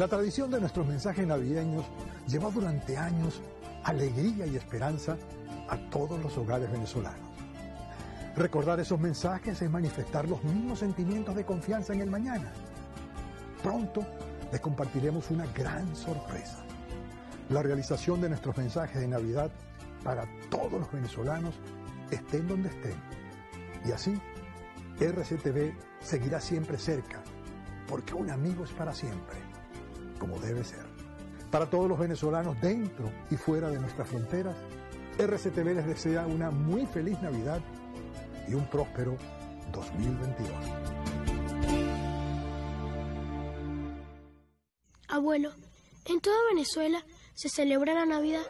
La tradición de nuestros mensajes navideños llevó durante años alegría y esperanza a todos los hogares venezolanos. Recordar esos mensajes es manifestar los mismos sentimientos de confianza en el mañana. Pronto les compartiremos una gran sorpresa. La realización de nuestros mensajes de Navidad para todos los venezolanos, estén donde estén. Y así, RCTV seguirá siempre cerca, porque un amigo es para siempre, como debe ser. Para todos los venezolanos dentro y fuera de nuestras fronteras, RCTV les desea una muy feliz Navidad y un próspero 2022. Abuelo, en toda Venezuela se celebra la Navidad.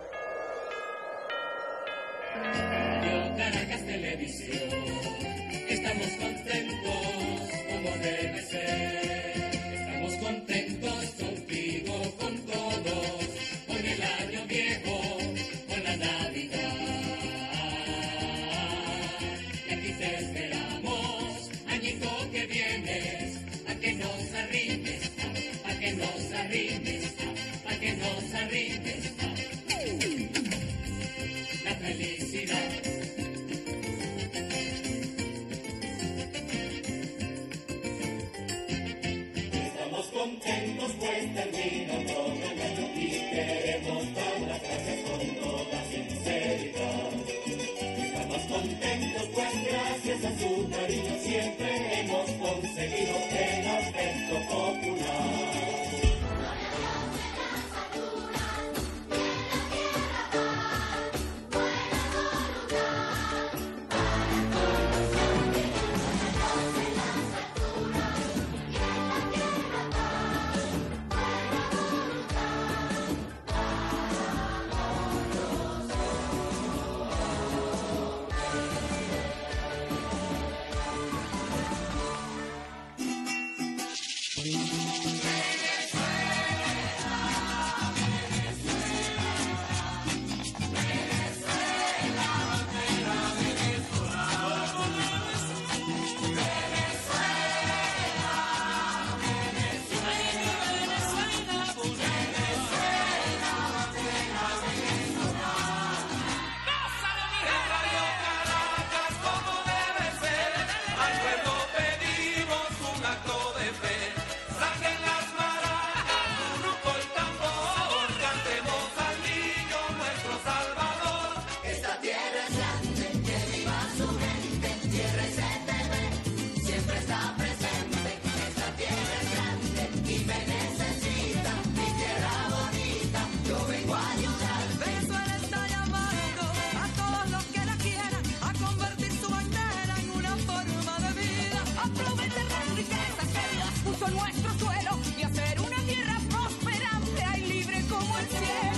noche.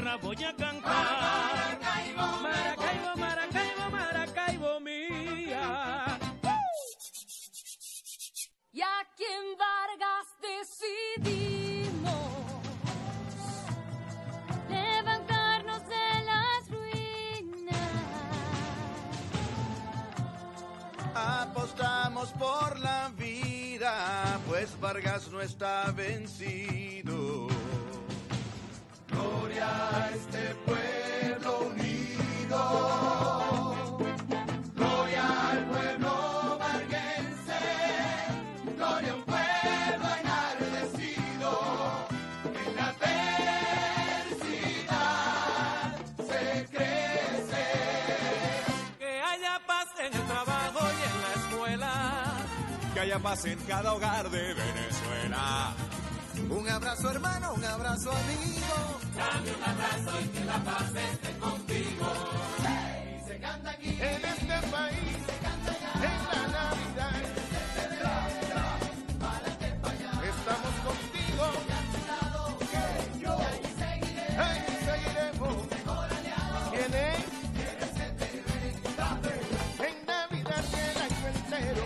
Tierra, voy a cantar. Maracaibo, Maracaibo, Maracaibo mía. Y aquí en Vargas decidimos levantarnos de las ruinas. Apostamos por la vida, pues Vargas no está vencido gloria a este pueblo unido. Gloria al pueblo marquense, gloria a un pueblo enardecido. En la adversidad se crece. Que haya paz en el trabajo y en la escuela. Que haya paz en cada hogar de Venezuela. Un abrazo hermano, un abrazo amigo. Dame un abrazo y que la paz esté contigo. Se canta aquí En este país, la estamos contigo. Seguiremos. ¿Quién es? En y año entero.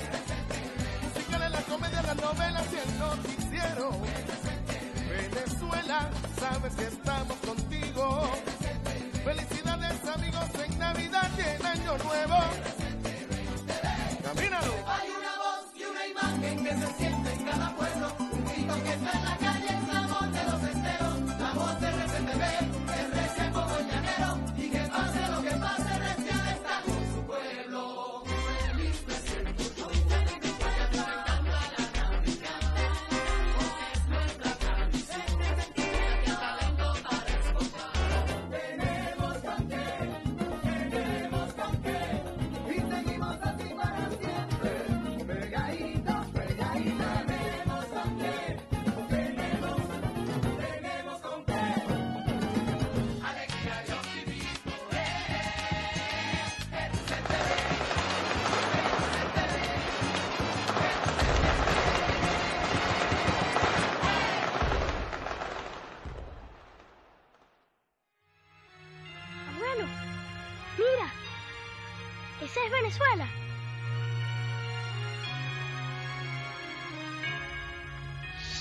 Y el noticiero. Venezuela, sabes que estamos contigo. Felicidades amigos en Navidad y en Año Nuevo. Camínalo. Hay una voz y una imagen que se siente en cada pueblo.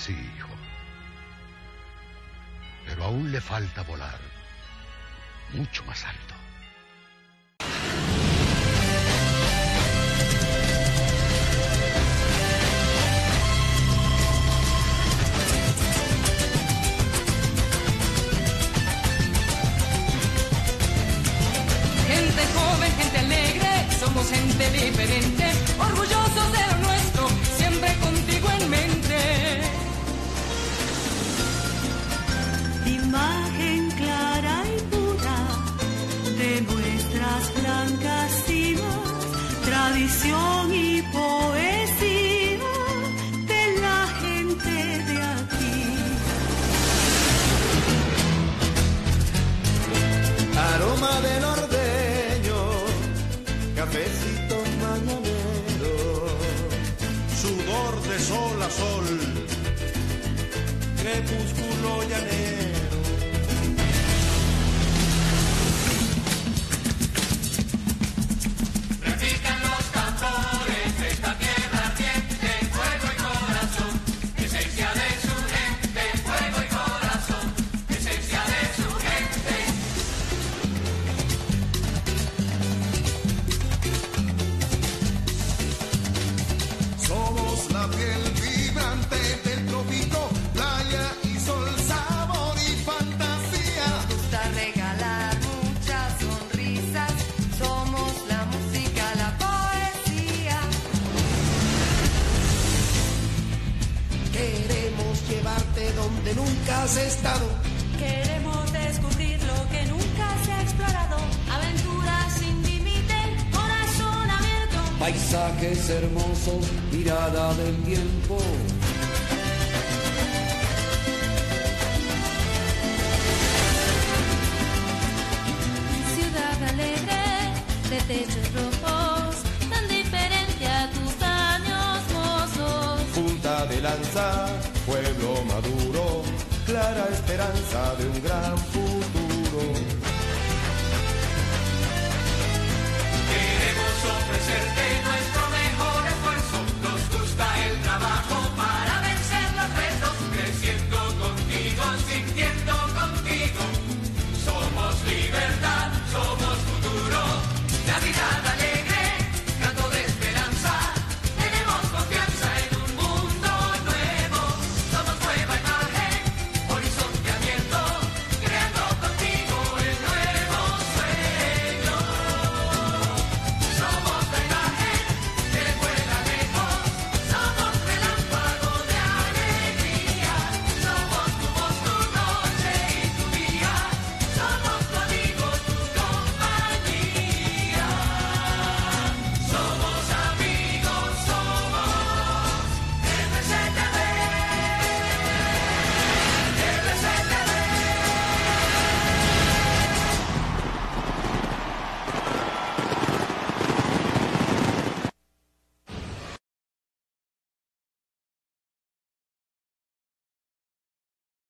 Sí, hijo. Pero aún le falta volar mucho más alto. Gente joven, gente alegre, somos gente diferente, nuestras blancas cimas, tradición y poesía de la gente de aquí. Aroma de nordeño, cafecito mañanero, Sudor de sol a sol, crepúsculo llanero. Has estado. Queremos descubrir lo que nunca se ha explorado. Aventuras sin límite, corazón abierto. Paisajes hermosos, mirada del tiempo. Ciudad alegre, de techos rojos, tan diferente a tus años mozos. punta de lanza, pueblo maduro, clara esperanza de un gran futuro. Queremos ofrecerte